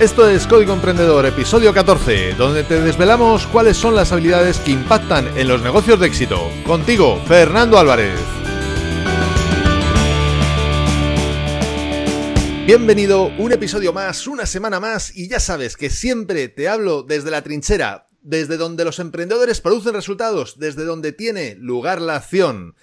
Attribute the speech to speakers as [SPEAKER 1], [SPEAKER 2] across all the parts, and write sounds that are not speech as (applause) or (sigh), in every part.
[SPEAKER 1] Esto es Código Emprendedor, episodio 14, donde te desvelamos cuáles son las habilidades que impactan en los negocios de éxito. Contigo, Fernando Álvarez. Bienvenido, un episodio más, una semana más, y ya sabes que siempre te hablo desde la trinchera, desde donde los emprendedores producen resultados, desde donde tiene lugar la acción.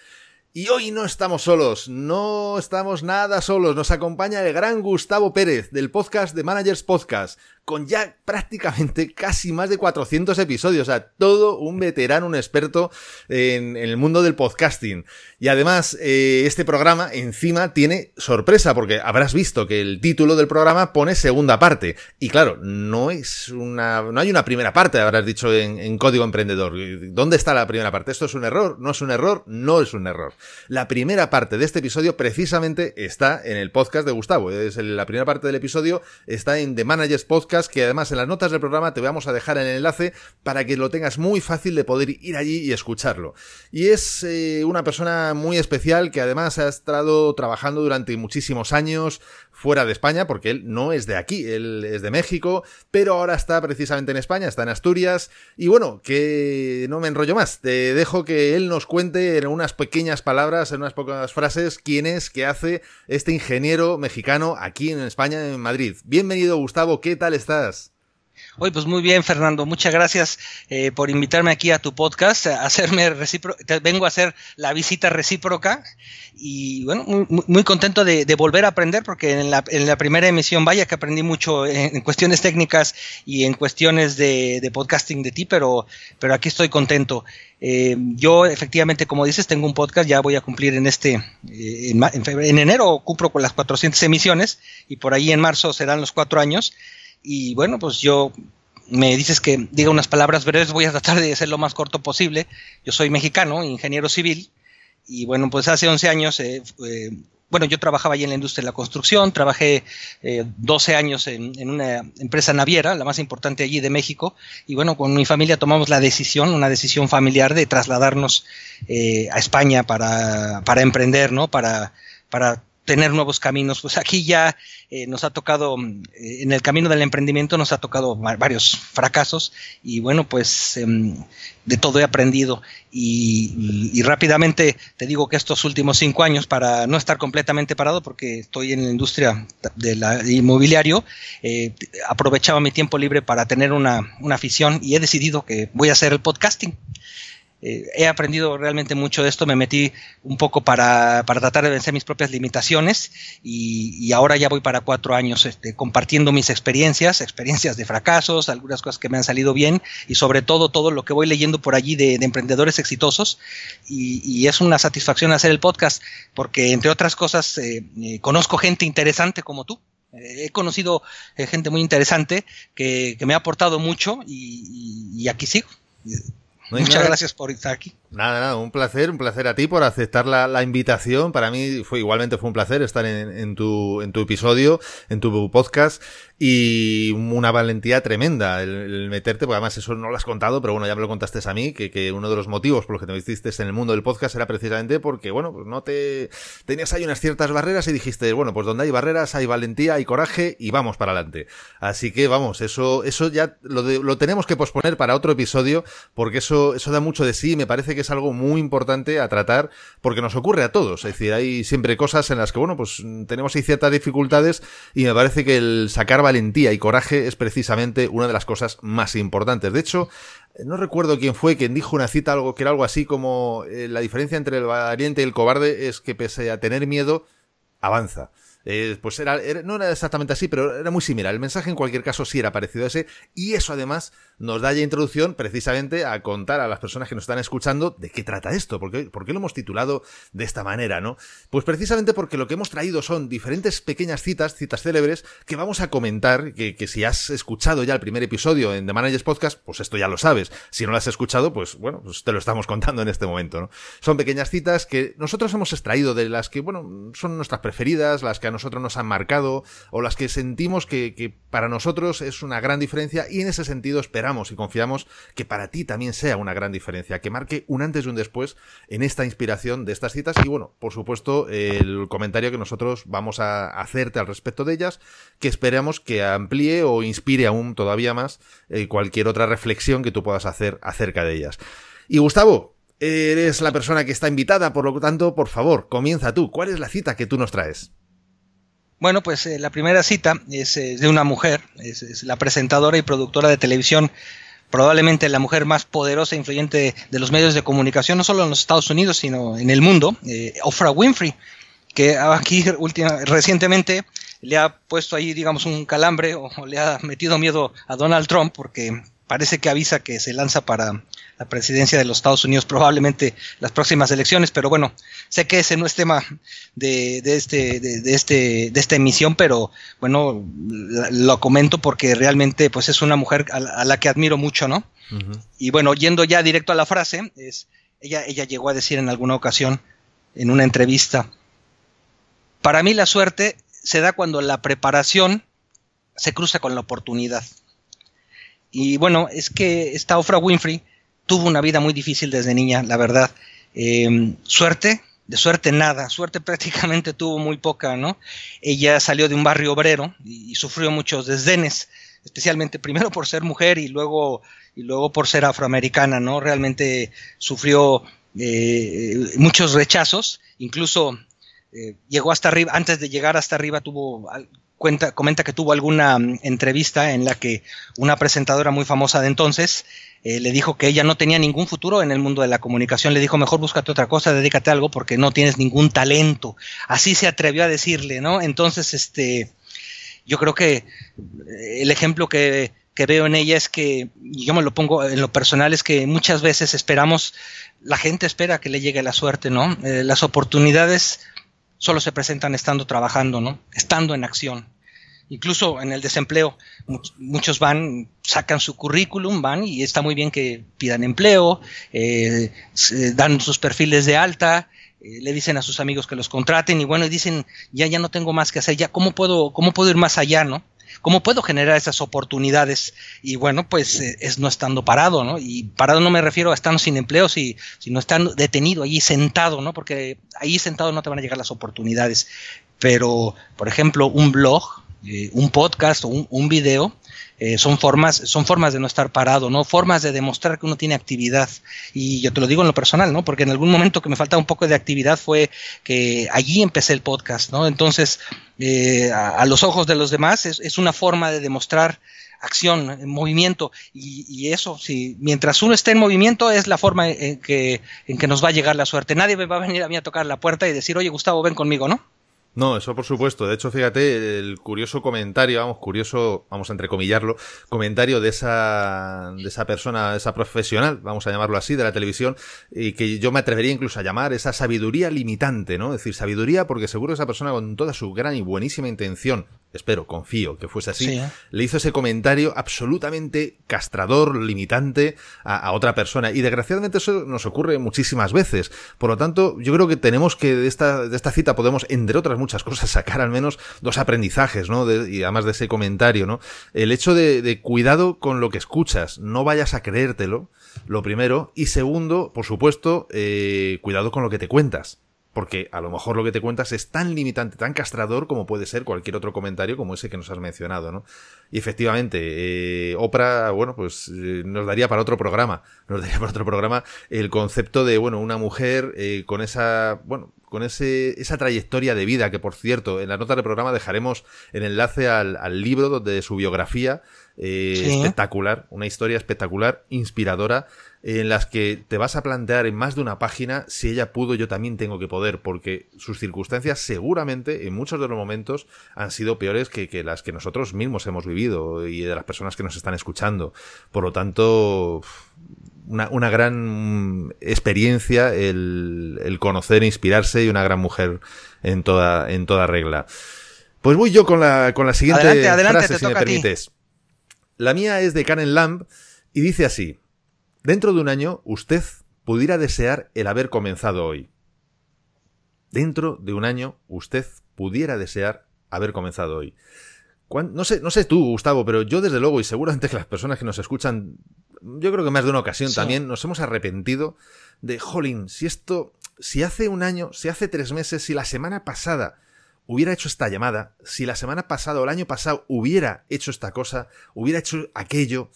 [SPEAKER 1] Y hoy no estamos solos, no estamos nada solos, nos acompaña el gran Gustavo Pérez del podcast de Managers Podcast con ya prácticamente casi más de 400 episodios, o sea, todo un veterano, un experto en, el mundo del podcasting. Y además, eh, este programa encima tiene sorpresa, porque habrás visto que el título del programa pone segunda parte. Y claro, no es una, no hay una primera parte, habrás dicho en, Código Emprendedor. ¿Dónde está la primera parte? ¿Esto es un error? ¿No es un error? No es un error. La primera parte de este episodio precisamente está en el podcast de Gustavo. La primera parte del episodio está en The Managers Podcast que además en las notas del programa te vamos a dejar el enlace para que lo tengas muy fácil de poder ir allí y escucharlo. Y es eh, una persona muy especial que además ha estado trabajando durante muchísimos años fuera de España, porque él no es de aquí, él es de México, pero ahora está precisamente en España, está en Asturias. Y bueno, que no me enrollo más, te dejo que él nos cuente en unas pequeñas palabras, en unas pocas frases, quién es, qué hace este ingeniero mexicano aquí en España, en Madrid. Bienvenido, Gustavo, ¿qué tal estás?
[SPEAKER 2] Hoy, pues muy bien, Fernando. Muchas gracias eh, por invitarme aquí a tu podcast, a hacerme vengo a hacer la visita recíproca y bueno, muy, contento de, volver a aprender porque en la, primera emisión, vaya que aprendí mucho en, cuestiones técnicas y en cuestiones de, podcasting de ti, pero, pero aquí estoy contento. Eh, yo efectivamente, como dices, tengo un podcast, ya voy a cumplir en este, eh, en, en enero cumplo con las 400 emisiones y por ahí en marzo serán los cuatro años. Y bueno, pues yo me dices que diga unas palabras breves, voy a tratar de ser lo más corto posible. Yo soy mexicano, ingeniero civil, y bueno, pues hace 11 años, eh, bueno, yo trabajaba allí en la industria de la construcción, trabajé 12 eh, años en, una empresa naviera, la más importante allí de México, y bueno, con mi familia tomamos la decisión, una decisión familiar de trasladarnos eh, a España para, para emprender, ¿no? Para, para tener nuevos caminos. Pues aquí ya eh, nos ha tocado, eh, en el camino del emprendimiento nos ha tocado varios fracasos y bueno, pues em, de todo he aprendido y, rápidamente te digo que estos últimos cinco años, para no estar completamente parado, porque estoy en la industria del inmobiliario, eh, aprovechaba mi tiempo libre para tener una, una afición y he decidido que voy a hacer el podcasting. Eh, he aprendido realmente mucho de esto, me metí un poco para, tratar de vencer mis propias limitaciones y, ahora ya voy para cuatro años este, compartiendo mis experiencias, experiencias de fracasos, algunas cosas que me han salido bien y sobre todo todo lo que voy leyendo por allí de, emprendedores exitosos y, es una satisfacción hacer el podcast porque entre otras cosas eh, eh, conozco gente interesante como tú he conocido gente muy interesante que, me ha aportado mucho y aquí sigo. Muchas gracias por estar aquí.
[SPEAKER 1] Nada, nada, un placer, un placer a ti por aceptar la, invitación. Para mí fue igualmente fue un placer estar en, tu, en tu episodio, en tu podcast y una valentía tremenda el, meterte, porque además eso no lo has contado, pero bueno, ya me lo contaste a mí, que, que uno de los motivos por los que te metiste en el mundo del podcast era precisamente porque, bueno, pues no te tenías ahí unas ciertas barreras y dijiste, bueno, pues donde hay barreras hay valentía, hay coraje y vamos para adelante. Así que vamos, eso, eso ya lo, lo tenemos que posponer para otro episodio, porque eso, eso da mucho de sí y me parece que es algo muy importante a tratar, porque nos ocurre a todos. Es decir, hay siempre cosas en las que, bueno, pues tenemos ahí ciertas dificultades y me parece que el sacar valentía y coraje es precisamente una de las cosas más importantes. De hecho, no recuerdo quién fue quien dijo una cita algo que era algo así como eh, la diferencia entre el valiente y el cobarde es que pese a tener miedo, avanza. Eh, pues era, no era exactamente así, pero era muy similar. El mensaje en cualquier caso sí era parecido a ese y eso además nos da ya introducción precisamente a contar a las personas que nos están escuchando de qué trata esto, por qué, lo hemos titulado de esta manera, ¿no? Pues precisamente porque lo que hemos traído son diferentes pequeñas citas, citas célebres, que vamos a comentar, que, que si has escuchado ya el primer episodio en The Managers Podcast, pues esto ya lo sabes. Si no lo has escuchado, pues bueno, pues te lo estamos contando en este momento, ¿no? Son pequeñas citas que nosotros hemos extraído de las que, bueno, son nuestras preferidas, las que a nosotros nos han marcado o las que sentimos que, para nosotros es una gran diferencia y en ese sentido esperamos y confiamos que para ti también sea una gran diferencia, que marque un antes y un después en esta inspiración de estas citas y bueno, por supuesto, el comentario que nosotros vamos a hacerte al respecto de ellas, que esperamos que amplíe o inspire aún todavía más eh, cualquier otra reflexión que tú puedas hacer acerca de ellas. Y Gustavo, eres la persona que está invitada, por lo tanto, por favor, comienza tú. ¿Cuál es la cita que tú nos traes?
[SPEAKER 2] Bueno, pues eh, la primera cita es eh, de una mujer, es, la presentadora y productora de televisión, probablemente la mujer más poderosa e influyente de los medios de comunicación, no solo en los Estados Unidos, sino en el mundo, eh, Oprah Winfrey, que aquí última, recientemente le ha puesto ahí, digamos, un calambre o le ha metido miedo a Donald Trump porque parece que avisa que se lanza para la presidencia de los Estados Unidos, probablemente las próximas elecciones, pero bueno, sé que ese no es tema de, de este, de, de, este, de esta emisión, pero bueno, lo comento porque realmente pues es una mujer a la, a la que admiro mucho, ¿no? Uh -huh. Y bueno, yendo ya directo a la frase, es, ella, ella llegó a decir en alguna ocasión, en una entrevista, para mí la suerte se da cuando la preparación se cruza con la oportunidad. Y bueno, es que esta Oprah Winfrey tuvo una vida muy difícil desde niña, la verdad. Eh, suerte, de suerte nada, suerte (laughs) prácticamente tuvo muy poca, ¿no? Ella salió de un barrio obrero y, sufrió muchos desdenes, especialmente primero por ser mujer y luego, y luego por ser afroamericana, ¿no? Realmente sufrió eh, muchos rechazos, incluso eh, llegó hasta arriba, antes de llegar hasta arriba tuvo cuenta, comenta que tuvo alguna um, entrevista en la que una presentadora muy famosa de entonces eh, le dijo que ella no tenía ningún futuro en el mundo de la comunicación, le dijo mejor búscate otra cosa, dedícate a algo porque no tienes ningún talento. Así se atrevió a decirle, ¿no? Entonces, este, yo creo que eh, el ejemplo que, que veo en ella es que, yo me lo pongo en lo personal, es que muchas veces esperamos, la gente espera que le llegue la suerte, ¿no? Eh, las oportunidades solo se presentan estando trabajando, ¿no? Estando en acción. Incluso en el desempleo, muchos van, sacan su currículum, van y está muy bien que pidan empleo, eh, dan sus perfiles de alta, eh, le dicen a sus amigos que los contraten y bueno, dicen, ya, ya no tengo más que hacer, ya, ¿cómo puedo, cómo puedo ir más allá, no? ¿Cómo puedo generar esas oportunidades? Y bueno, pues eh, es no estando parado, ¿no? Y parado no me refiero a estando sin empleo, si, sino estando detenido allí sentado, ¿no? Porque ahí sentado no te van a llegar las oportunidades. Pero, por ejemplo, un blog, eh, un podcast o un, un video, eh, son formas, son formas de no estar parado, ¿no? Formas de demostrar que uno tiene actividad. Y yo te lo digo en lo personal, ¿no? Porque en algún momento que me faltaba un poco de actividad fue que allí empecé el podcast, ¿no? Entonces, eh, a, a, los ojos de los demás es, es una forma de demostrar acción, movimiento, y, y, eso, si mientras uno esté en movimiento es la forma en que, en que nos va a llegar la suerte. Nadie me va a venir a mí a tocar la puerta y decir, oye Gustavo, ven conmigo, ¿no?
[SPEAKER 1] No, eso por supuesto. De hecho, fíjate, el curioso comentario, vamos, curioso, vamos a entrecomillarlo, comentario de esa, de esa persona, esa profesional, vamos a llamarlo así, de la televisión, y que yo me atrevería incluso a llamar esa sabiduría limitante, ¿no? Es decir, sabiduría porque seguro esa persona con toda su gran y buenísima intención, espero, confío que fuese así, sí, ¿eh? le hizo ese comentario absolutamente castrador, limitante a, a, otra persona. Y desgraciadamente eso nos ocurre muchísimas veces. Por lo tanto, yo creo que tenemos que de esta, de esta cita podemos, entre otras muchas cosas, sacar al menos dos aprendizajes, ¿no? Y además de ese comentario, ¿no? El hecho de, cuidado con lo que escuchas, no vayas a creértelo, lo primero. Y segundo, por supuesto, eh, cuidado con lo que te cuentas porque a lo mejor lo que te cuentas es tan limitante, tan castrador como puede ser cualquier otro comentario como ese que nos has mencionado, ¿no? Y efectivamente, eh, Oprah, bueno, pues eh, nos daría para otro programa, nos daría (laughs) para otro programa el concepto de, bueno, una mujer con esa, bueno, con ese, esa trayectoria de vida, que por cierto, en la nota del programa dejaremos el enlace al, al libro donde su biografía, eh, sí. espectacular, una historia espectacular, inspiradora, en las que te vas a plantear en más de una página si ella pudo, yo también tengo que poder, porque sus circunstancias seguramente en muchos de los momentos han sido peores que, que las que nosotros mismos hemos vivido y de las personas que nos están escuchando. Por lo tanto, una, una gran experiencia el, el, conocer, inspirarse y una gran mujer en toda, en toda regla. Pues voy yo con la, con la siguiente
[SPEAKER 2] adelante, adelante,
[SPEAKER 1] frase, si me permites. La mía es de Karen Lamb y dice así. Dentro de un año, usted pudiera desear el haber comenzado hoy. Dentro de un año, usted pudiera desear haber comenzado hoy. No sé, no sé tú, Gustavo, pero yo desde luego, y seguramente que las personas que nos escuchan, yo creo que más de una ocasión también, nos hemos arrepentido de, jolín, si esto, si hace un año, si hace tres meses, si la semana pasada hubiera hecho esta llamada, si la semana pasada o el año pasado hubiera hecho esta cosa, hubiera hecho aquello,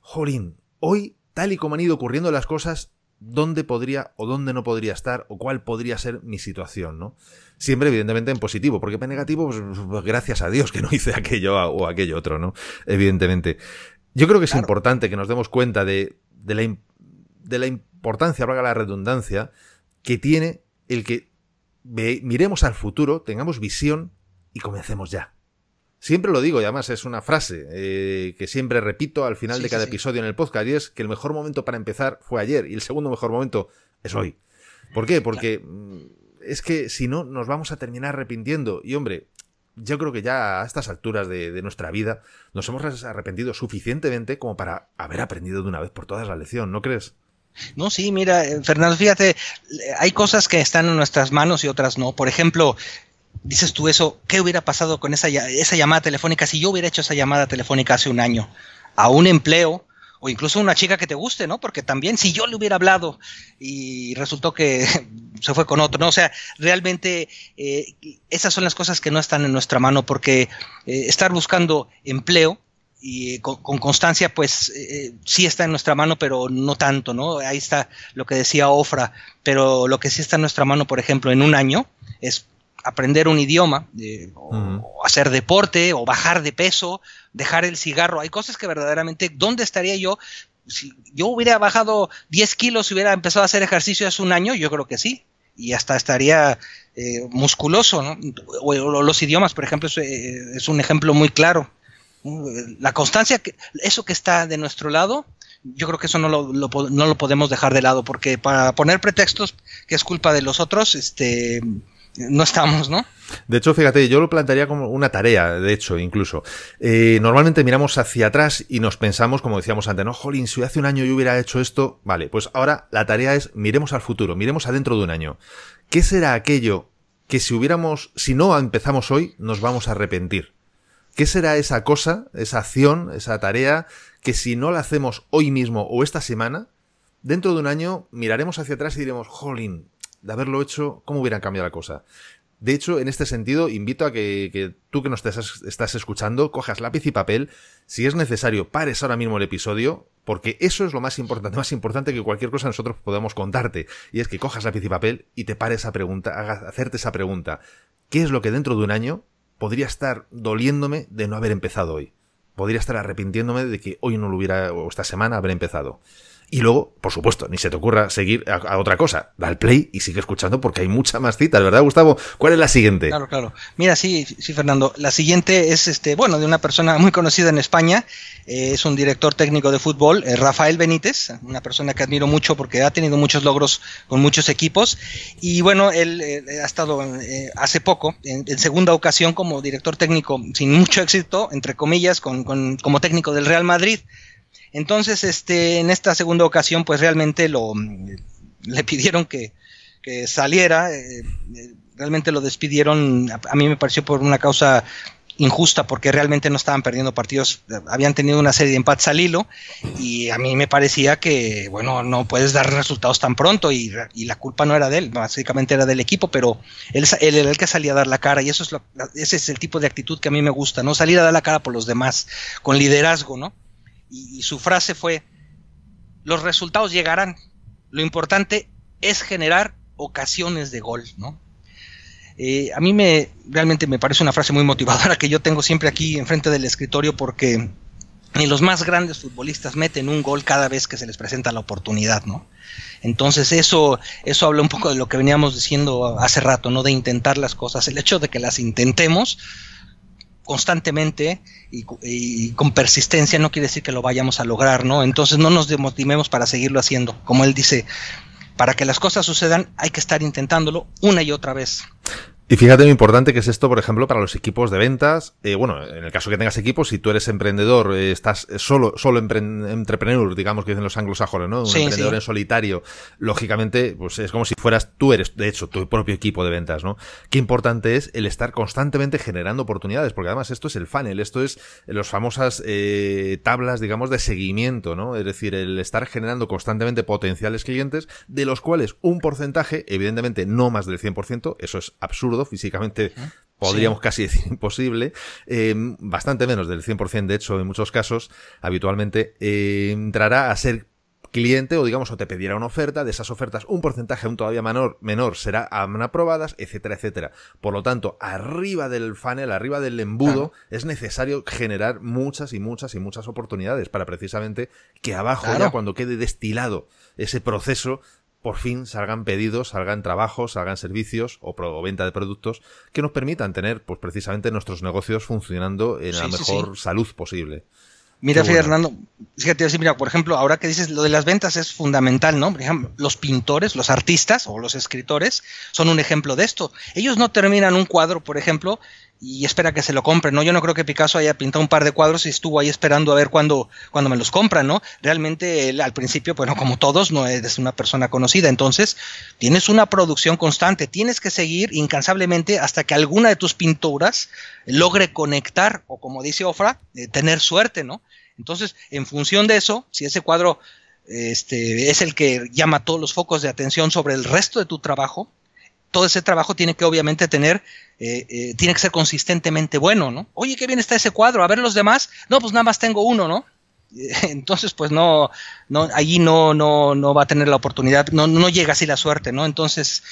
[SPEAKER 1] jolín, hoy, tal y como han ido ocurriendo las cosas, ¿dónde podría o dónde no podría estar o cuál podría ser mi situación, ¿no? Siempre, evidentemente, en positivo, porque en negativo, pues, pues, gracias a Dios que no hice aquello o aquello otro, ¿no? Evidentemente. Yo creo que es importante que nos demos cuenta de, de, la, de la importancia, valga la redundancia, que tiene el que miremos al futuro, tengamos visión y comencemos ya. Siempre lo digo, y además es una frase eh, que siempre repito al final de cada episodio en el podcast, y es que el mejor momento para empezar fue ayer, y el segundo mejor momento es hoy. ¿Por qué? Porque mm, es que si no, nos vamos a terminar arrepintiendo. Y hombre, yo creo que ya a estas alturas de, de, nuestra vida nos hemos arrepentido suficientemente como para haber aprendido de una vez por todas la lección, ¿no crees?
[SPEAKER 2] No, sí, mira, eh, Fernando, fíjate, hay cosas que están en nuestras manos y otras no. Por ejemplo, dices tú eso, ¿qué hubiera pasado con esa, esa llamada telefónica si yo hubiera hecho esa llamada telefónica hace un año? A un empleo o incluso una chica que te guste, ¿no? Porque también si yo le hubiera hablado y resultó que (laughs) se fue con otro, ¿no? O sea, realmente eh, esas son las cosas que no están en nuestra mano porque eh, estar buscando empleo y con, constancia, pues eh, sí está en nuestra mano, pero no tanto, ¿no? Ahí está lo que decía Ofra, pero lo que sí está en nuestra mano, por ejemplo, en un año, es aprender un idioma, o, hacer deporte, o bajar de peso, dejar el cigarro. Hay cosas que verdaderamente, ¿dónde estaría yo? Si yo hubiera bajado 10 kilos y hubiera empezado a hacer ejercicio hace un año, yo creo que sí. Y hasta estaría eh, musculoso, ¿no? O, los idiomas, por ejemplo, es, eh, es un ejemplo muy claro. La constancia, eso que está de nuestro lado, yo creo que eso no lo, no lo podemos dejar de lado, porque para poner pretextos que es culpa de los otros, este, no estamos, ¿no?
[SPEAKER 1] De hecho, fíjate, yo lo plantearía como una tarea, de hecho, incluso. Eh, normalmente miramos hacia atrás y nos pensamos, como decíamos antes, no, jolín, si hace un año yo hubiera hecho esto, vale, pues ahora la tarea es miremos al futuro, miremos adentro de un año. ¿Qué será aquello que si hubiéramos, si no empezamos hoy, nos vamos a arrepentir? ¿Qué será esa cosa, esa acción, esa tarea, que si no la hacemos hoy mismo o esta semana, dentro de un año miraremos hacia atrás y diremos, jolín, de haberlo hecho, ¿cómo hubiera cambiado la cosa? De hecho, en este sentido, invito a que, tú que nos estás, estás, escuchando, cojas lápiz y papel. Si es necesario, pares ahora mismo el episodio, porque eso es lo más importante, más importante que cualquier cosa nosotros podamos contarte. Y es que cojas lápiz y papel y te pares a pregunta, haga, hacerte esa pregunta. ¿Qué es lo que dentro de un año podría estar doliéndome de no haber empezado hoy. Podría estar arrepintiéndome de que hoy no lo hubiera, o esta semana, haber empezado. Y luego, por supuesto, ni se te ocurra seguir a, otra cosa. Da el play y sigue escuchando porque hay muchas más citas, ¿verdad, Gustavo? ¿Cuál es la siguiente?
[SPEAKER 2] Claro, claro. Mira, sí, sí, Fernando. La siguiente es, este, bueno, de una persona muy conocida en España. Eh, es un director técnico de fútbol, eh, Rafael Benítez, una persona que admiro mucho porque ha tenido muchos logros con muchos equipos. Y bueno, él eh, ha estado hace poco, en, segunda ocasión, como director técnico sin mucho éxito, entre comillas, con, como técnico del Real Madrid. Entonces, este, en esta segunda ocasión, pues realmente lo le pidieron que, saliera. Eh, realmente lo despidieron. A, mí me pareció por una causa injusta porque realmente no estaban perdiendo partidos, habían tenido una serie de empates al hilo y a mí me parecía que, bueno, no puedes dar resultados tan pronto y, la culpa no era de él, básicamente era del equipo, pero él, él, era el que salía a dar la cara y eso es lo, ese es el tipo de actitud que a mí me gusta, ¿no? Salir a dar la cara por los demás, con liderazgo, ¿no? Y, su frase fue, los resultados llegarán, lo importante es generar ocasiones de gol, ¿no? Eh, a mí me realmente me parece una frase muy motivadora que yo tengo siempre aquí enfrente del escritorio porque ni los más grandes futbolistas meten un gol cada vez que se les presenta la oportunidad, ¿no? Entonces eso, eso habla un poco de lo que veníamos diciendo hace rato, ¿no? De intentar las cosas. El hecho de que las intentemos constantemente y, con persistencia no quiere decir que lo vayamos a lograr, ¿no? Entonces no nos demotivemos para seguirlo haciendo. Como él dice, para que las cosas sucedan hay que estar intentándolo una y otra vez.
[SPEAKER 1] Y fíjate lo importante que es esto, por ejemplo, para los equipos de ventas. Eh, bueno, en el caso que tengas equipos, si tú eres emprendedor, eh, estás solo, solo entrepreneur, digamos que dicen los anglosajones, ¿no? Un emprendedor en solitario, lógicamente, pues es como si fueras, tú eres, de hecho, tu propio equipo de ventas, ¿no? Qué importante es el estar constantemente generando oportunidades, porque además esto es el funnel, esto es las famosas eh, tablas, digamos, de seguimiento, ¿no? Es decir, el estar generando constantemente potenciales clientes, de los cuales un porcentaje, evidentemente no más del 100%, eso es absurdo, físicamente podríamos casi (laughs) decir imposible, eh, bastante menos del 100% de hecho en muchos casos, habitualmente, eh, entrará a ser cliente o digamos o te pedirá una oferta, de esas ofertas un porcentaje aún todavía menor, menor será aprobadas, etcétera, etcétera. Por lo tanto, arriba del funnel, arriba del embudo, es necesario generar muchas y muchas y muchas oportunidades para precisamente que abajo ya cuando quede destilado ese proceso por fin salgan pedidos, salgan trabajos, salgan servicios o, venta de productos que nos permitan tener, pues precisamente nuestros negocios funcionando en la mejor salud posible.
[SPEAKER 2] Mira, Fernando, fíjate, mira, por ejemplo, ahora que dices lo de las ventas es fundamental, ¿no? Por ejemplo, los pintores, los artistas o los escritores son un ejemplo de esto. Ellos no terminan un cuadro, por ejemplo, y espera que se lo compren, ¿no? Yo no creo que Picasso haya pintado un par de cuadros y estuvo ahí esperando a ver cuándo, cuando me los compran, ¿no? Realmente él al principio, bueno, como todos, no es una persona conocida, entonces tienes una producción constante, tienes que seguir incansablemente hasta que alguna de tus pinturas logre conectar o como dice Ofra, eh, tener suerte, ¿no? Entonces, en función de eso, si ese cuadro este, es el que llama todos los focos de atención sobre el resto de tu trabajo, todo ese trabajo tiene que obviamente tener, eh, eh, tiene que ser consistentemente bueno, ¿no? Oye, qué bien está ese cuadro, a ver los demás, no, pues nada más tengo uno, ¿no? (laughs) Entonces, pues no, no, allí no, no, no va a tener la oportunidad, no, no llega así la suerte, ¿no? Entonces,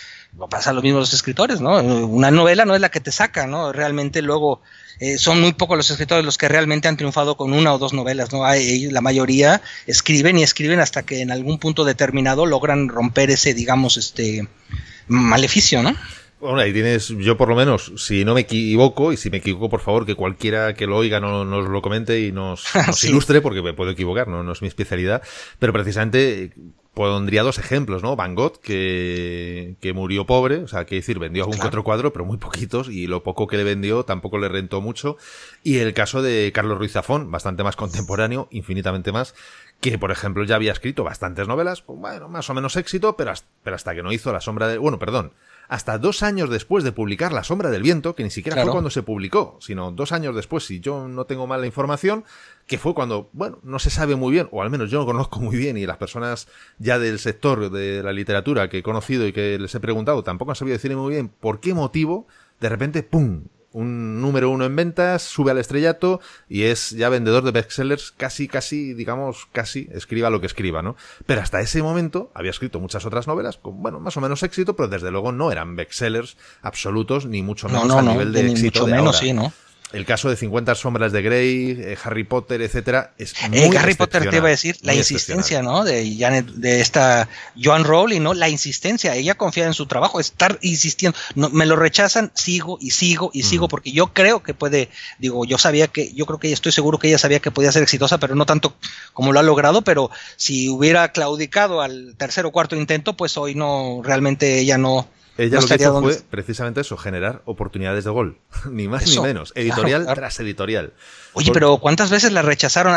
[SPEAKER 2] va a pasar lo mismo los escritores, ¿no? Una novela no es la que te saca, ¿no? Realmente luego eh, son muy pocos los escritores los que realmente han triunfado con una o dos novelas, ¿no? La mayoría escriben y escriben hasta que en algún punto determinado logran romper ese, digamos, este, maleficio, ¿no?
[SPEAKER 1] Bueno, ahí tienes, yo por lo menos, si no me equivoco, y si me equivoco, por favor, que cualquiera que lo oiga no, nos lo comente y nos, (laughs) ilustre, porque me puedo equivocar, ¿no? no es mi especialidad, pero precisamente pondría dos ejemplos, ¿no? Van Gogh, que, que murió pobre, o sea, que decir, vendió algún otro cuadro, pero muy poquitos, y lo poco que le vendió tampoco le rentó mucho. Y el caso de Carlos Ruiz Zafón, bastante más contemporáneo, infinitamente más, que por ejemplo ya había escrito bastantes novelas, con, bueno, más o menos éxito, pero hasta, pero hasta que no hizo La sombra de... Bueno, perdón, hasta dos años después de publicar La sombra del viento, que ni siquiera fue cuando se publicó, sino dos años después, si yo no tengo mal la información, que fue cuando, bueno, no se sabe muy bien, o al menos yo no conozco muy bien, y las personas ya del sector de la literatura que he conocido y que les he preguntado tampoco han sabido decirme muy bien por qué motivo, de repente, ¡pum! Un número uno en ventas, sube al estrellato y es ya vendedor de bestsellers casi, casi, digamos, casi, escriba lo que escriba, ¿no? Pero hasta ese momento había escrito muchas otras novelas con, bueno, más o menos éxito, pero desde luego no eran bestsellers absolutos, ni mucho menos a nivel de éxito de menos, Sí, ¿no? El caso de 50 sombras de Grey, eh, Harry Potter, etcétera, es eh, muy
[SPEAKER 2] Harry Potter te iba a decir la insistencia, ¿no? De Janet, de esta Joan Rowling, ¿no? La insistencia, ella confía en su trabajo, estar insistiendo, no, me lo rechazan, sigo y sigo y sigo porque yo creo que puede, digo, yo sabía que yo creo que estoy seguro que ella sabía que podía ser exitosa, pero no tanto como lo ha logrado, pero si hubiera claudicado al tercer o cuarto intento, pues hoy no realmente ella no
[SPEAKER 1] ella lo que hizo fue precisamente eso, generar oportunidades de gol. (laughs) ni más ni menos. Editorial tras editorial.
[SPEAKER 2] Oye, pero ¿cuántas veces la rechazaron?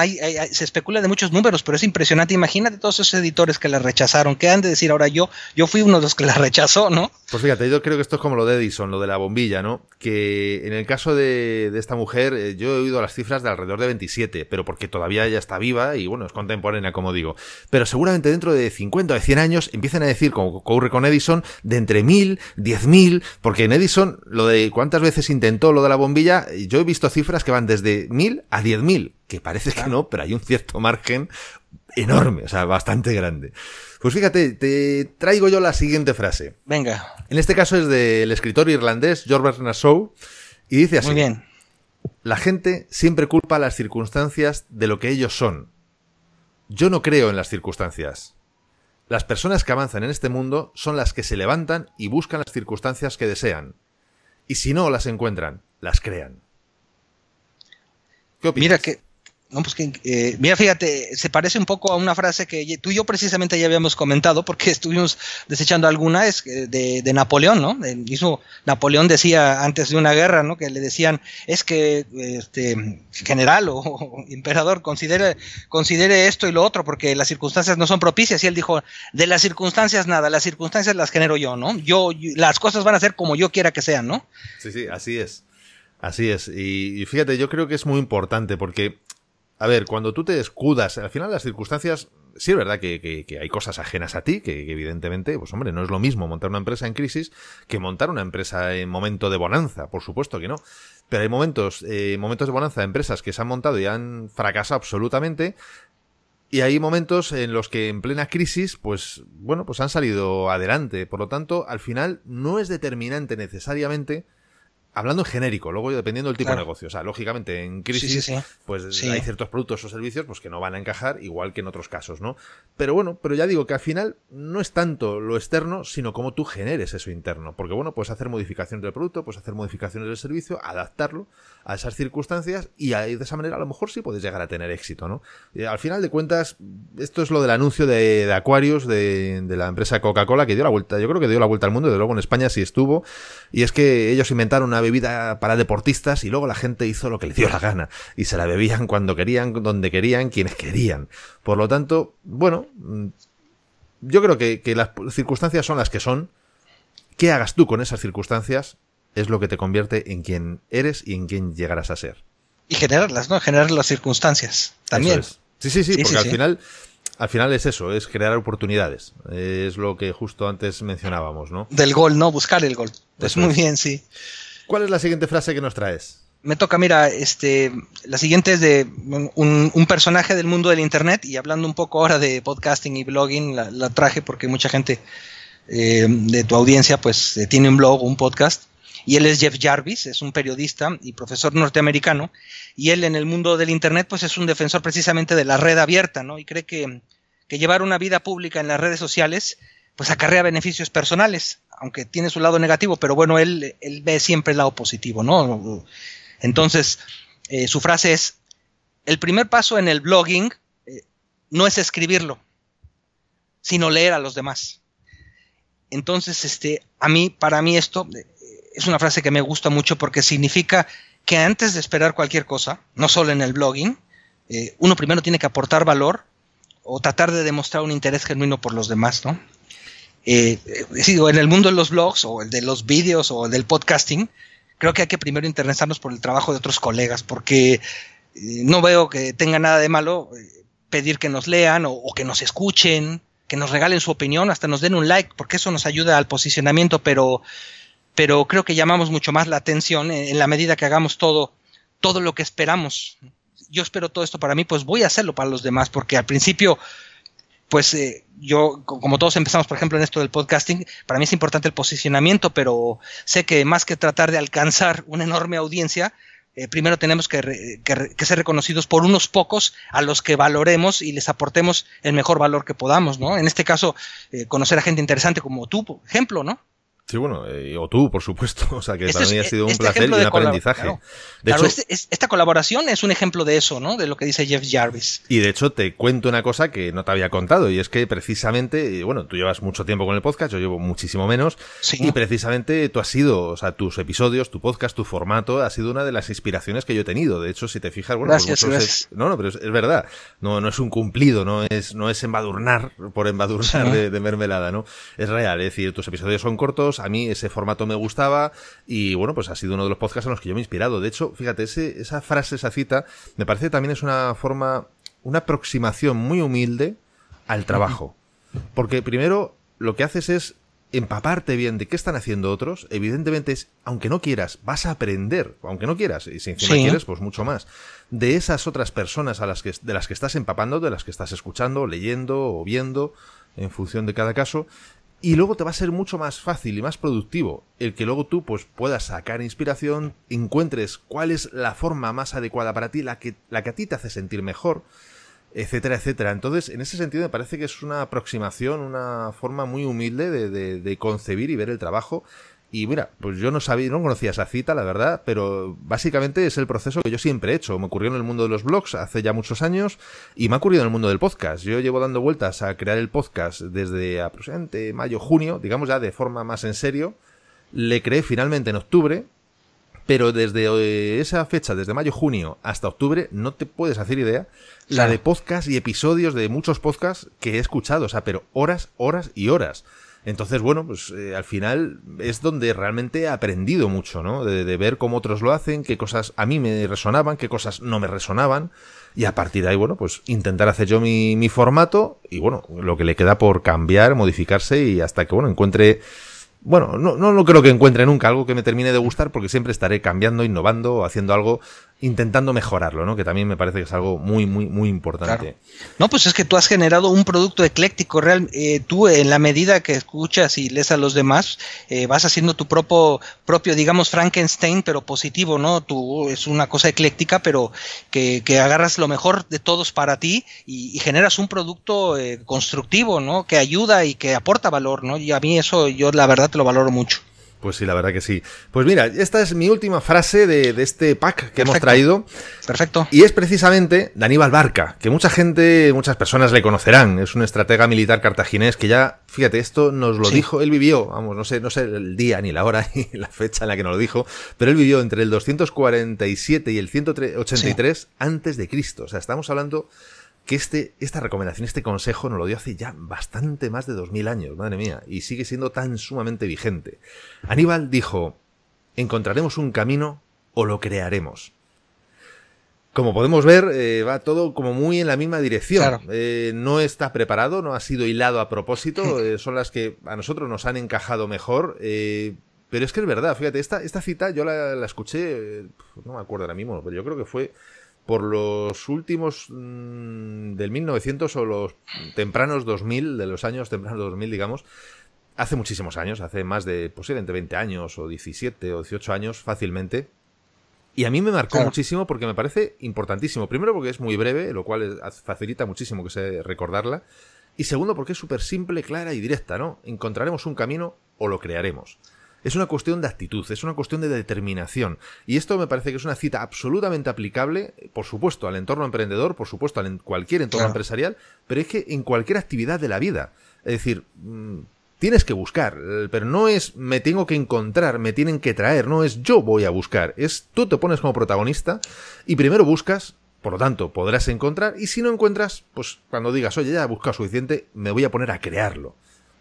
[SPEAKER 2] se especula de muchos números, pero es impresionante. Imagínate todos esos editores que la rechazaron. ¿Qué han de decir ahora yo? Yo fui uno de los que la (laughs) rechazó, ¿no?
[SPEAKER 1] Pues fíjate, yo creo que esto es como lo de Edison, lo de la bombilla, ¿no? Que en el caso de, esta mujer, eh, yo he oído las cifras de alrededor de 27, pero porque todavía ella está viva y bueno, es contemporánea, como digo. Pero seguramente dentro de 50 o de 100 años empiecen a decir, como ocurre con Edison, de entre 1000, 10.000, porque en Edison, lo de cuántas veces intentó lo de la bombilla, yo he visto cifras que van desde 1000 a 10.000, que parece que no, pero hay un cierto margen enorme, o sea, bastante grande. Pues fíjate, te traigo yo la siguiente frase.
[SPEAKER 2] Venga.
[SPEAKER 1] En este caso es del escritor irlandés George Bernard Shaw y dice así.
[SPEAKER 2] Muy bien.
[SPEAKER 1] La gente siempre culpa las circunstancias de lo que ellos son. Yo no creo en las circunstancias. Las personas que avanzan en este mundo son las que se levantan y buscan las circunstancias que desean. Y si no las encuentran, las crean.
[SPEAKER 2] Mira que Pues eh, mira, fíjate, se parece un poco a una frase que tú y yo precisamente ya habíamos comentado, porque (laughs) estuvimos desechando alguna, es de, de Napoleón, ¿no? El mismo Napoleón decía antes de una guerra, ¿no? Que le decían, es que este general o, emperador considere, considere esto y lo otro, porque las circunstancias no son propicias. Y él dijo, de las circunstancias nada, las circunstancias las genero yo, ¿no? Yo, las cosas van a ser como yo quiera que sean, ¿no?
[SPEAKER 1] Sí, sí, así es. Así es. Y fíjate, yo creo que es muy importante porque a ver, cuando tú te escudas, al final las circunstancias, sí es verdad que, que, que hay cosas ajenas a ti, que, que, evidentemente, pues hombre, no es lo mismo montar una empresa en crisis que montar una empresa en momento de bonanza, por supuesto que no. Pero hay momentos, eh, momentos de bonanza de empresas que se han montado y han fracasado absolutamente. Y hay momentos en los que en plena crisis, pues, bueno, pues han salido adelante. Por lo tanto, al final no es determinante necesariamente hablando en genérico, luego dependiendo del tipo
[SPEAKER 2] Claro.
[SPEAKER 1] de negocio. O sea, lógicamente en crisis,
[SPEAKER 2] Sí, sí, sí.
[SPEAKER 1] pues
[SPEAKER 2] Sí.
[SPEAKER 1] hay ciertos productos o servicios pues, que no van a encajar, igual que en otros casos, ¿no? Pero bueno, pero ya digo que al final no es tanto lo externo, sino cómo tú generes eso interno. Porque bueno, puedes hacer modificaciones del producto, puedes hacer modificaciones del servicio, adaptarlo a esas circunstancias y de esa manera a lo mejor sí puedes llegar a tener éxito, ¿no? Y al final de cuentas, esto es lo del anuncio de, de Aquarius de, de la empresa Coca-Cola que dio la vuelta, yo creo que dio la vuelta al mundo, de luego en España sí estuvo, y es que ellos inventaron una bebida para deportistas y luego la gente hizo lo que le dio la gana y se la bebían cuando querían, donde querían, quienes querían. Por lo tanto, bueno, mm, yo creo que, que las circunstancias son las que son. ¿Qué hagas tú con esas circunstancias? Es lo que te convierte en quien eres y en quien llegarás a ser.
[SPEAKER 2] Y generarlas, ¿no? Generar las circunstancias también.
[SPEAKER 1] Es. Sí, sí, sí,
[SPEAKER 2] Sí,
[SPEAKER 1] porque
[SPEAKER 2] sí,
[SPEAKER 1] al
[SPEAKER 2] sí.
[SPEAKER 1] final al final es eso, es crear oportunidades. Es lo que justo antes mencionábamos, ¿no?
[SPEAKER 2] Del gol, ¿no? Buscar el gol. Pues muy bien, sí.
[SPEAKER 1] ¿Cuál es la siguiente frase que nos traes?
[SPEAKER 2] Me toca, mira, este, la siguiente es de un, personaje del mundo del internet y hablando un poco ahora de podcasting y blogging, la, la traje porque mucha gente eh, de tu audiencia pues eh, tiene un blog, un podcast y él es Jeff Jarvis, es un periodista y profesor norteamericano y él en el mundo del internet pues es un defensor precisamente de la red abierta, ¿no? Y cree que, que llevar una vida pública en las redes sociales pues acarrea beneficios personales, aunque tiene su lado negativo, pero bueno, él, ve siempre el lado positivo, ¿no? Entonces, eh, su frase es, el primer paso en el blogging eh, no es escribirlo, sino leer a los demás. Entonces, este, a mí, para mí esto eh, es una frase que me gusta mucho porque significa que antes de esperar cualquier cosa, no solo en el blogging, uno primero tiene que aportar valor o tratar de demostrar un interés genuino por los demás, ¿no? Eh, en el mundo de los blogs o el de los vídeos o el del podcasting, creo que hay que primero interesarnos por el trabajo de otros colegas, porque eh, no veo que tenga nada de malo eh, pedir que nos lean o, o, que nos escuchen, que nos regalen su opinión, hasta nos den un like, porque eso nos ayuda al posicionamiento, pero, pero creo que llamamos mucho más la atención en, en la medida que hagamos todo, todo lo que esperamos. Yo espero todo esto para mí, pues voy a hacerlo para los demás, porque al principio pues eh, yo, como todos empezamos, por ejemplo, en esto del podcasting, para mí es importante el posicionamiento, pero sé que más que tratar de alcanzar una enorme audiencia, eh, primero tenemos que, re, que, que, ser reconocidos por unos pocos a los que valoremos y les aportemos el mejor valor que podamos, ¿no? En este caso, eh, conocer a gente interesante como tú, por ejemplo, ¿no?
[SPEAKER 1] Sí, bueno, eh, o tú, por supuesto. (laughs) O sea, que este para mí ha sido un este placer y un aprendizaje.
[SPEAKER 2] Claro. De claro, hecho, este, esta colaboración es un ejemplo de eso, ¿no? De lo que dice Jeff Jarvis.
[SPEAKER 1] Y de hecho, te cuento una cosa que no te había contado, y es que precisamente, bueno, tú llevas mucho tiempo con el podcast, yo llevo muchísimo menos,
[SPEAKER 2] sí.
[SPEAKER 1] y precisamente tú has sido, o sea, tus episodios, tu podcast, tu formato, ha sido una de las inspiraciones que yo he tenido. De hecho, si te fijas, bueno,
[SPEAKER 2] gracias,
[SPEAKER 1] pues
[SPEAKER 2] gracias.
[SPEAKER 1] Es, no, no, pero es, es, verdad. No, no es un cumplido, no es, no es embadurnar por embadurnar sí. de, de mermelada, ¿no? Es real, es decir, tus episodios son cortos, a mí ese formato me gustaba y bueno, pues ha sido uno de los podcasts en los que yo me he inspirado. De hecho, fíjate, ese, esa frase, esa cita, me parece también es una forma, una aproximación muy humilde al trabajo. Porque primero lo que haces es empaparte bien de qué están haciendo otros. Evidentemente es, aunque no quieras, vas a aprender, aunque no quieras, y si encima sí. quieres, pues mucho más, de esas otras personas a las que, de las que estás empapando, de las que estás escuchando, leyendo o viendo, en función de cada caso. Y luego te va a ser mucho más fácil y más productivo el que luego tú pues puedas sacar inspiración, encuentres cuál es la forma más adecuada para ti, la que, la que a ti te hace sentir mejor, etcétera, etcétera. Entonces, en ese sentido me parece que es una aproximación, una forma muy humilde de, de, de concebir y ver el trabajo. Y mira, pues yo no sabía, no conocía esa cita, la verdad, pero básicamente es el proceso que yo siempre he hecho. Me ocurrió en el mundo de los blogs hace ya muchos años y me ha ocurrido en el mundo del podcast. Yo llevo dando vueltas a crear el podcast desde aproximadamente mayo, junio, digamos ya de forma más en serio. Le creé finalmente en octubre, pero desde eh, esa fecha, desde mayo, junio hasta octubre, no te puedes hacer idea la de podcast y episodios de muchos podcasts que he escuchado, o sea, pero horas, horas y horas. Entonces, bueno, pues eh, al final es donde realmente he aprendido mucho, ¿no? De, ver cómo otros lo hacen, qué cosas a mí me resonaban, qué cosas no me resonaban. Y a partir de ahí, bueno, pues intentar hacer yo mi, mi formato y bueno, lo que le queda por cambiar, modificarse y hasta que, bueno, encuentre bueno, no, no, no creo que encuentre nunca algo que me termine de gustar porque siempre estaré cambiando, innovando, haciendo algo intentando mejorarlo, ¿no? Que también me parece que es algo muy, muy, muy importante.
[SPEAKER 2] No, pues es que tú has generado un producto ecléctico real. Eh, tú, en la medida que escuchas y lees a los demás, eh, vas haciendo tu propio, propio, digamos, Frankenstein, pero positivo, ¿no? Tú es una cosa ecléctica, pero que, agarras lo mejor de todos para ti y, generas un producto eh, constructivo, ¿no? Que ayuda y que aporta valor, ¿no? Y a mí eso, yo la verdad te lo valoro mucho.
[SPEAKER 1] Pues sí, la verdad que sí. Pues mira, esta es mi última frase de, este pack que hemos traído.
[SPEAKER 2] Perfecto.
[SPEAKER 1] Y es precisamente de Aníbal Barca, que mucha gente, muchas personas le conocerán. Es un estratega militar cartaginés que ya, fíjate, esto nos lo dijo, él vivió, vamos, no sé, no sé el día ni la hora (laughs) ni la fecha en la que nos lo dijo, pero él vivió entre el 247 y el 183 antes de Cristo. O sea, estamos hablando que este, esta recomendación, este consejo nos lo dio hace ya bastante más de dos mil años, madre mía, y sigue siendo tan sumamente vigente. Aníbal dijo, encontraremos un camino o lo crearemos. Como podemos ver, eh, va todo como muy en la misma dirección. Eh, no está preparado, no ha sido hilado a propósito, eh, son las que a nosotros nos han encajado mejor. pero es que es verdad, fíjate, esta, esta cita yo la, la escuché, no me acuerdo ahora mismo, pero yo creo que fue por los últimos mm, del 1900 o los tempranos 2000, de los años tempranos 2000, digamos, hace muchísimos años, hace más de posiblemente 20 años o 17 o 18 años fácilmente. Y a mí me marcó muchísimo porque me parece importantísimo. Primero porque es muy breve, lo cual facilita muchísimo que se recordarla. Y segundo porque es súper simple, clara y directa, ¿no? Encontraremos un camino o lo crearemos. Es una cuestión de actitud, es una cuestión de determinación. Y esto me parece que es una cita absolutamente aplicable, por supuesto, al entorno emprendedor, por supuesto, a cualquier entorno empresarial, pero es que en cualquier actividad de la vida. Es decir, mm, tienes que buscar, eh, pero no es me tengo que encontrar, me tienen que traer, no es yo voy a buscar, es tú te pones como protagonista y primero buscas, por lo tanto podrás encontrar y si no encuentras, pues cuando digas, oye, ya he buscado suficiente, me voy a poner a crearlo.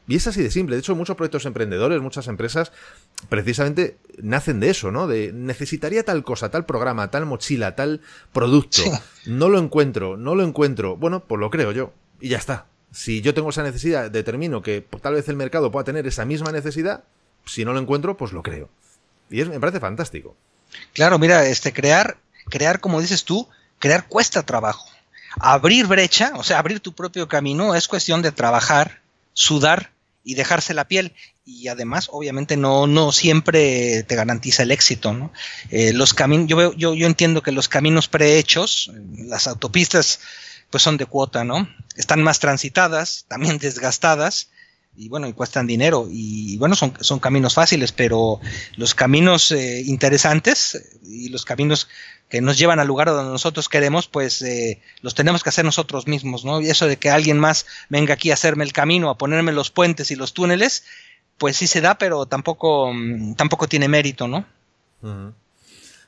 [SPEAKER 1] Y es así de simple. De hecho, muchos proyectos emprendedores, muchas empresas, precisamente nacen de eso, ¿no? De necesitaría tal cosa, tal programa, tal mochila, tal producto. No lo encuentro, no lo encuentro. Bueno, pues lo creo yo. Y ya está. Si yo tengo esa necesidad, determino que tal vez el mercado pueda tener esa misma necesidad. Si no lo encuentro, pues lo creo. Y es, me parece fantástico.
[SPEAKER 2] Claro, mira, este crear, crear, como dices tú, crear cuesta trabajo. Abrir brecha, o sea, abrir tu propio camino, es cuestión de trabajar, sudar y dejarse la piel. Y además, obviamente, no, no siempre te garantiza el éxito, ¿no? Eh, los caminos, yo, yo, yo entiendo que los caminos prehechos, las autopistas, pues son de cuota, ¿no? Están más transitadas, también desgastadas, y bueno, y cuestan dinero. Y bueno, son, son caminos fáciles, pero los caminos eh, interesantes y los caminos que nos llevan al lugar donde nosotros queremos, pues eh, los tenemos que hacer nosotros mismos, ¿no? Y eso de que alguien más venga aquí a hacerme el camino, a ponerme los puentes y los túneles, pues sí se da, pero tampoco, mm, tampoco tiene mérito, ¿no?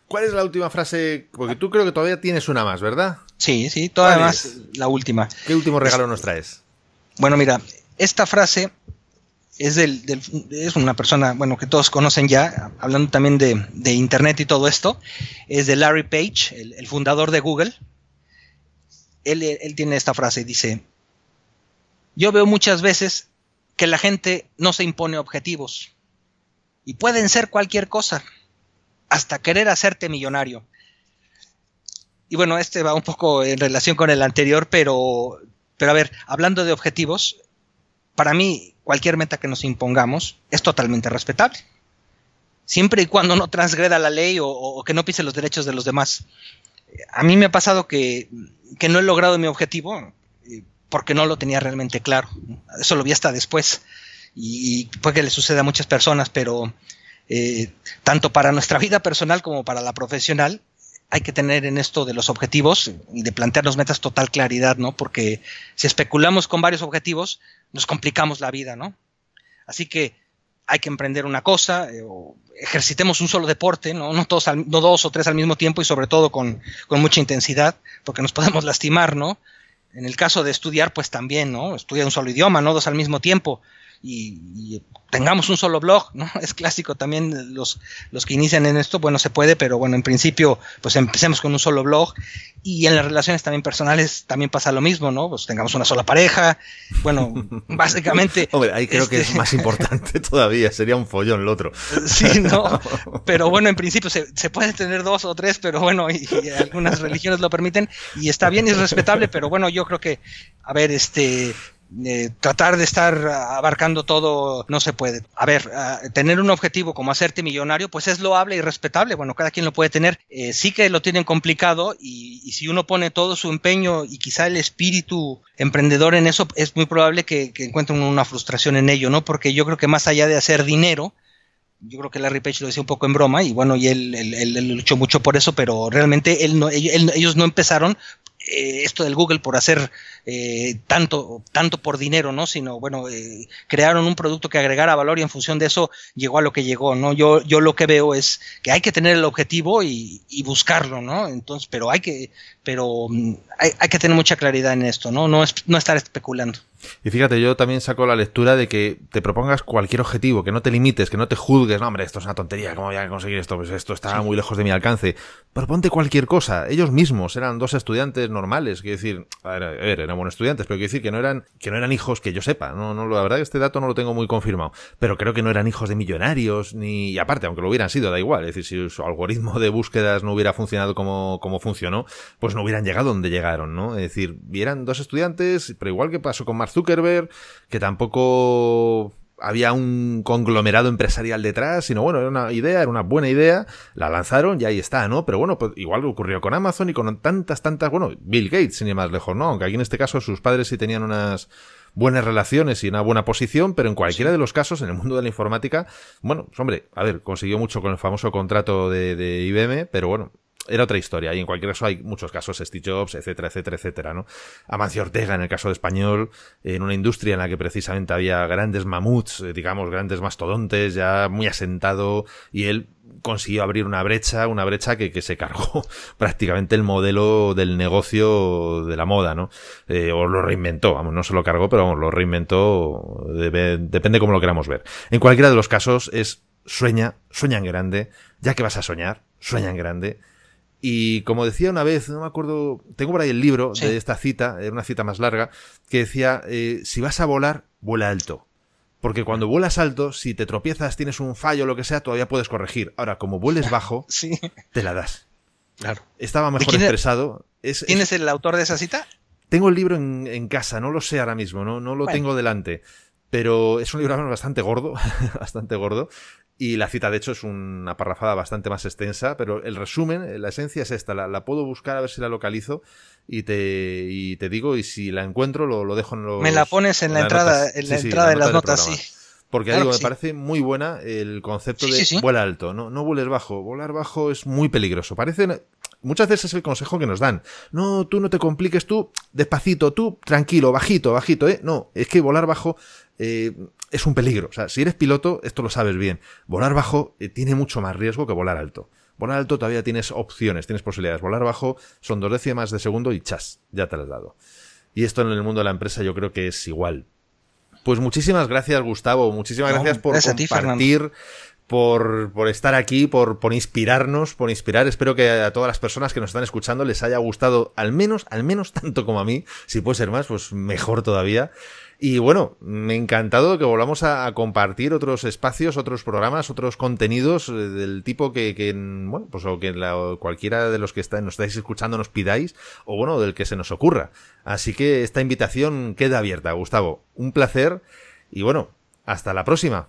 [SPEAKER 1] ¿Cuál es la última frase? Porque tú creo que todavía tienes una más, ¿verdad?
[SPEAKER 2] Sí, sí, todavía más la última.
[SPEAKER 1] ¿Qué último regalo nos traes?
[SPEAKER 2] Bueno, mira, esta frase es, del, es una persona, bueno, que todos conocen ya, hablando también de, Internet y todo esto, es de Larry Page, el, fundador de Google. Él, él, tiene esta frase, dice, yo veo muchas veces que la gente no se impone objetivos y pueden ser cualquier cosa, hasta querer hacerte millonario. Y bueno, este va un poco en relación con el anterior, pero, pero a ver, hablando de objetivos, para mí cualquier meta que nos impongamos es totalmente respetable. Siempre y cuando no transgreda la ley o, que no pise los derechos de los demás. A mí me ha pasado que, no he logrado mi objetivo eh, porque no lo tenía realmente claro. Eso lo vi hasta después. Y, puede que le suceda a muchas personas, pero eh, tanto para nuestra vida personal como para la profesional, hay que tener en esto de los objetivos y de plantearnos metas total claridad, ¿no? Porque si especulamos con varios objetivos, nos complicamos la vida, ¿no? Así que hay que emprender una cosa, eh, o ejercitemos un solo deporte, ¿no? No, todos no dos o tres al mismo tiempo y sobre todo con, con, mucha intensidad, porque nos podemos lastimar, ¿no? En el caso de estudiar, pues también, ¿no? Estudia un solo idioma, no dos al mismo tiempo y, tengamos un solo blog, ¿no? (laughs) Es clásico también los, los que inician en esto, bueno, se puede, pero bueno, en principio, pues empecemos con un solo blog y en las relaciones también personales también pasa lo mismo, ¿no? Pues tengamos una sola pareja, bueno, (laughs) básicamente...
[SPEAKER 1] Hombre, ahí creo que es este más importante (laughs) todavía, sería un follón el otro.
[SPEAKER 2] sí, no, pero bueno, en principio se, se puede tener dos o tres, pero bueno, y, y algunas religiones lo permiten y está bien y es respetable, pero bueno, yo creo que, a ver, este eh, tratar de estar abarcando todo no se puede. A ver, tener un objetivo como hacerte millonario, pues es loable y respetable. Bueno, cada quien lo puede tener. Eh, sí que lo tienen complicado y, si uno pone todo su empeño y quizá el espíritu emprendedor en eso, es muy probable que, encuentren una frustración en ello, ¿no? Porque yo creo que más allá de hacer dinero, yo creo que Larry Page lo decía un poco en broma y bueno, y él, él, luchó mucho por eso, pero realmente él no, ellos no empezaron eh, esto del Google por hacer eh, tanto, tanto por dinero, ¿no? Sino, bueno, eh, crearon un producto que agregara valor y en función de eso llegó a lo que llegó, ¿no? Yo, yo lo que veo es que hay que tener el objetivo y, y buscarlo, ¿no? Entonces, pero hay que, pero mm, hay, hay, que tener mucha claridad en esto, ¿no? No, es, no estar especulando.
[SPEAKER 1] Y fíjate, yo también saco la lectura de que te propongas cualquier objetivo, que no te limites, que no te juzgues, no, hombre, esto es una tontería, ¿cómo voy a conseguir esto? Pues esto está muy lejos de mi alcance. Proponte cualquier cosa. Ellos mismos eran dos estudiantes normales, quiero decir, a ver, a ver, eran buenos estudiantes, pero quiero decir que no eran, que no eran hijos que yo sepa, no, no, la verdad este dato no lo tengo muy confirmado, pero creo que no eran hijos de millonarios, ni, y aparte, aunque lo hubieran sido, da igual, es decir, si su algoritmo de búsquedas no hubiera funcionado como, como funcionó, pues no hubieran llegado donde llegaron, ¿no? Es decir, eran dos estudiantes, pero igual que pasó con Mark Zuckerberg, que tampoco había un conglomerado empresarial detrás, sino bueno, era una idea, era una buena idea, la lanzaron y ahí está, ¿no? Pero bueno, pues igual ocurrió con Amazon y con tantas, tantas, bueno, Bill Gates, sin ir más lejos, ¿no? Aunque aquí en este caso sus padres sí tenían unas buenas relaciones y una buena posición, pero en cualquiera de los casos, en el mundo de la informática, bueno, pues hombre, a ver, consiguió mucho con el famoso contrato de, de IBM, pero bueno, era otra historia. Y en cualquier caso hay muchos casos, Steve Jobs, etcétera, etcétera, etcétera, ¿no? Amancio Ortega, en el caso de español, en una industria en la que precisamente había grandes mamuts, eh, digamos, grandes mastodontes, ya muy asentado, y él consiguió abrir una brecha, una brecha que, que se cargó (laughs) prácticamente el modelo del negocio de la moda, ¿no? Eh, o lo reinventó, vamos, no se lo cargó, pero vamos, lo reinventó, depende cómo lo queramos ver. En cualquiera de los casos es sueña, sueña en grande, ya que vas a soñar, sueña en grande, y como decía una vez, no me acuerdo, tengo por ahí el libro de esta cita, era una cita más larga, que decía, eh, si vas a volar, vuela alto. Porque cuando vuelas alto, si te tropiezas, tienes un fallo o lo que sea, todavía puedes corregir. Ahora, como vueles (laughs) bajo, te la das.
[SPEAKER 2] Claro.
[SPEAKER 1] Estaba mejor expresado.
[SPEAKER 2] ¿Tienes el autor de esa cita?
[SPEAKER 1] Tengo el libro en, casa, no lo sé ahora mismo, no, no lo tengo delante. Pero es un libro bastante gordo, (laughs) bastante gordo. Y la cita, de hecho, es una parrafada bastante más extensa, pero el resumen, la esencia es esta. La, puedo buscar a ver si la localizo y te, y te digo, y si la encuentro, lo, lo dejo en los.
[SPEAKER 2] Me la pones en la entrada, en la entrada de las notas, sí.
[SPEAKER 1] Porque digo, me parece muy buena el concepto de vuela alto, ¿no? No vueles bajo. Volar bajo es muy peligroso. Parece. Muchas veces es el consejo que nos dan. No, tú no te compliques, tú despacito, tú tranquilo, bajito, bajito, ¿eh? No, es que volar bajo eh, es un peligro. O sea, si eres piloto, esto lo sabes bien. Volar bajo eh, tiene mucho más riesgo que volar alto. Volar alto todavía tienes opciones, tienes posibilidades. Volar bajo son dos décimas de segundo y chas, ya te lo has dado. Y esto en el mundo de la empresa yo creo que es igual. Pues muchísimas gracias, Gustavo. Muchísimas gracias por compartir, por, por, estar aquí, por, por inspirarnos, por inspirar. Espero que a todas las personas que nos están escuchando les haya gustado al menos, al menos tanto como a mí. Si puede ser más, pues mejor todavía. Y bueno, me ha encantado que volvamos a, compartir otros espacios, otros programas, otros contenidos eh, del tipo que, que bueno, pues o que cualquiera de los que nos estáis escuchando nos pidáis, o bueno, del que se nos ocurra. Así que esta invitación queda abierta, Gustavo. Un placer y bueno, hasta la próxima.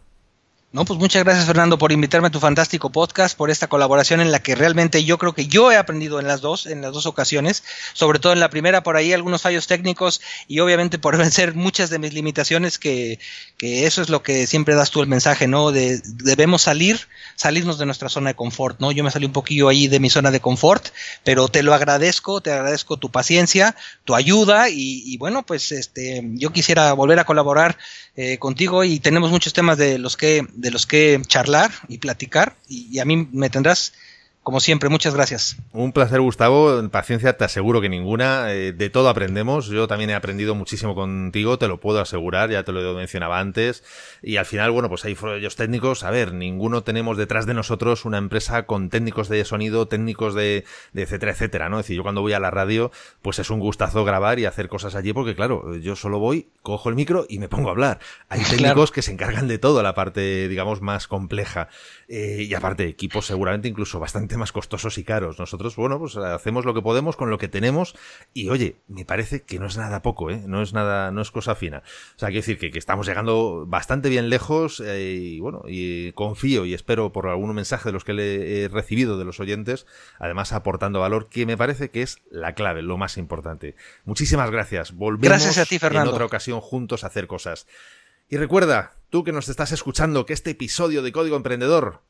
[SPEAKER 2] No, pues muchas gracias Fernando por invitarme a tu fantástico podcast, por esta colaboración en la que realmente yo creo que yo he aprendido en las dos, en las dos ocasiones, sobre todo en la primera por ahí algunos fallos técnicos y obviamente por (laughs) vencer muchas de mis limitaciones que, que eso es lo que siempre das tú el mensaje, ¿no? De, debemos salir, salirnos de nuestra zona de confort, ¿no? Yo me salí un poquillo ahí de mi zona de confort, pero te lo agradezco, te agradezco tu paciencia, tu ayuda y, y bueno, pues este, yo quisiera volver a colaborar eh, contigo y tenemos muchos temas de los que de los que charlar y platicar y, a mí me tendrás como siempre, muchas gracias.
[SPEAKER 1] Un placer, Gustavo. Paciencia, te aseguro que ninguna. Eh, de todo aprendemos. Yo también he aprendido muchísimo contigo, te lo puedo asegurar, ya te lo mencionaba antes. Y al final, bueno, pues hay fallos técnicos. A ver, ninguno tenemos detrás de nosotros una empresa con técnicos de sonido, técnicos de, de etcétera, etcétera, ¿no? Es decir, yo cuando voy a la radio, pues es un gustazo grabar y hacer cosas allí, porque claro, yo solo voy, cojo el micro y me pongo a hablar. Hay (laughs) técnicos que se encargan de todo, la parte, digamos, más compleja. Eh, y aparte, equipos seguramente incluso bastante más costosos y caros. Nosotros, bueno, pues hacemos lo que podemos con lo que tenemos y oye, me parece que no es nada poco, ¿eh? No es nada, no es cosa fina. O sea, quiero decir que, estamos llegando bastante bien lejos eh, y bueno, y confío y espero por algún mensaje de los que le he recibido de los oyentes, además aportando valor, que me parece que es la clave, lo más importante. Muchísimas gracias. Volvemos
[SPEAKER 2] gracias a ti, Fernando.
[SPEAKER 1] en otra ocasión juntos a hacer cosas. Y recuerda, tú que nos estás escuchando, que este episodio de Código Emprendedor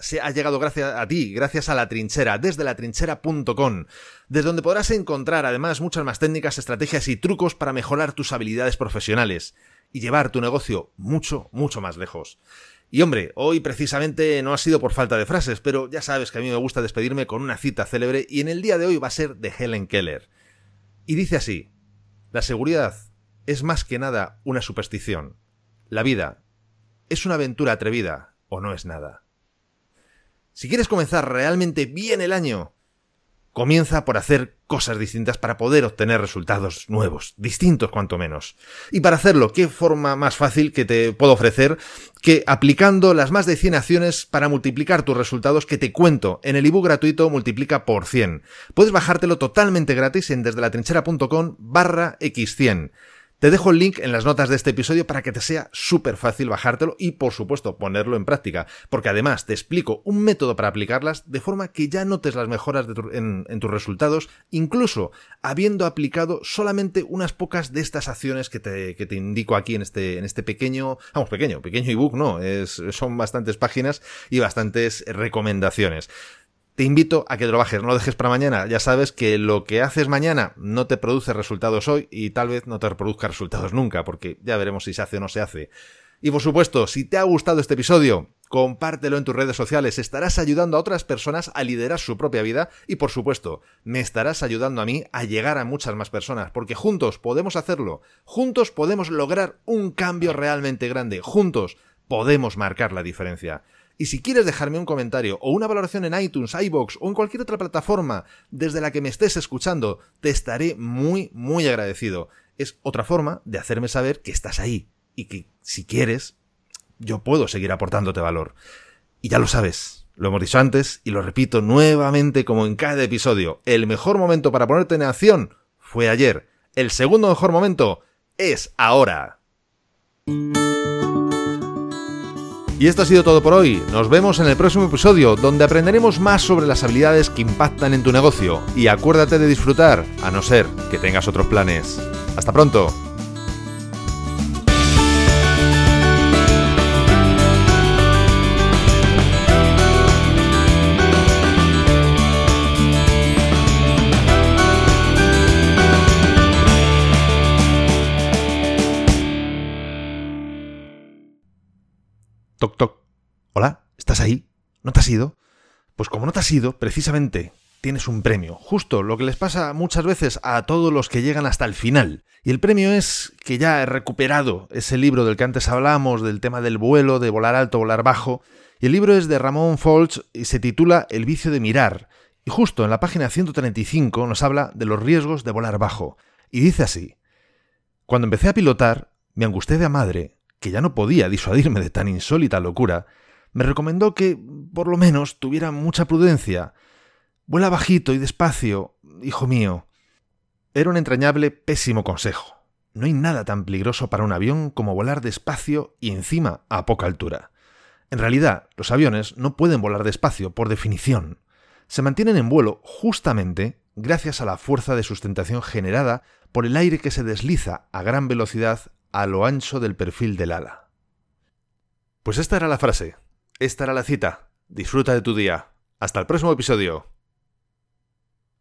[SPEAKER 1] se ha llegado gracias a ti, gracias a la trinchera, desde la trinchera.com, desde donde podrás encontrar además muchas más técnicas, estrategias y trucos para mejorar tus habilidades profesionales y llevar tu negocio mucho, mucho más lejos. Y hombre, hoy precisamente no ha sido por falta de frases, pero ya sabes que a mí me gusta despedirme con una cita célebre y en el día de hoy va a ser de Helen Keller. Y dice así, la seguridad es más que nada una superstición. La vida es una aventura atrevida o no es nada. Si quieres comenzar realmente bien el año, comienza por hacer cosas distintas para poder obtener resultados nuevos, distintos cuanto menos. Y para hacerlo, ¿qué forma más fácil que te puedo ofrecer que aplicando las más de 100 acciones para multiplicar tus resultados que te cuento en el ebook gratuito Multiplica por 100? Puedes bajártelo totalmente gratis en desde la trinchera.com barra x100. Te dejo el link en las notas de este episodio para que te sea súper fácil bajártelo y por supuesto ponerlo en práctica, porque además te explico un método para aplicarlas de forma que ya notes las mejoras en, tus resultados, incluso habiendo aplicado solamente unas pocas de estas acciones que te, indico aquí en este, en este pequeño, vamos, pequeño, pequeño ebook, no, es, son bastantes páginas y bastantes recomendaciones te invito a que te lo bajes, no lo dejes para mañana. Ya sabes que lo que haces mañana no te produce resultados hoy y tal vez no te reproduzca resultados nunca, porque ya veremos si se hace o no se hace. Y por supuesto, si te ha gustado este episodio, compártelo en tus redes sociales, estarás ayudando a otras personas a liderar su propia vida y por supuesto, me estarás ayudando a mí a llegar a muchas más personas, porque juntos podemos hacerlo, juntos podemos lograr un cambio realmente grande, juntos podemos marcar la diferencia. Y si quieres dejarme un comentario o una valoración en iTunes, iBox o en cualquier otra plataforma desde la que me estés escuchando, te estaré muy, muy agradecido. Es otra forma de hacerme saber que estás ahí y que si quieres, yo puedo seguir aportándote valor. Y ya lo sabes, lo hemos dicho antes y lo repito nuevamente como en cada episodio, el mejor momento para ponerte en acción fue ayer. El segundo mejor momento es ahora. Y esto ha sido todo por hoy. Nos vemos en el próximo episodio donde aprenderemos más sobre las habilidades que impactan en tu negocio. Y acuérdate de disfrutar, a no ser que tengas otros planes. Hasta pronto. Toc, toc. Hola, ¿estás ahí? ¿No te has ido? Pues como no te has ido, precisamente tienes un premio. Justo lo que les pasa muchas veces a todos los que llegan hasta el final. Y el premio es que ya he recuperado ese libro del que antes hablábamos, del tema del vuelo, de volar alto, volar bajo. Y el libro es de Ramón Folch y se titula El vicio de mirar. Y justo en la página 135 nos habla de los riesgos de volar bajo. Y dice así. Cuando empecé a pilotar, me angusté de madre que ya no podía disuadirme de tan insólita locura, me recomendó que, por lo menos, tuviera mucha prudencia. Vuela bajito y despacio, hijo mío. Era un entrañable, pésimo consejo. No hay nada tan peligroso para un avión como volar despacio y encima a poca altura. En realidad, los aviones no pueden volar despacio por definición. Se mantienen en vuelo justamente gracias a la fuerza de sustentación generada por el aire que se desliza a gran velocidad a lo ancho del perfil del ala. Pues esta era la frase, esta era la cita. Disfruta de tu día. Hasta el próximo episodio.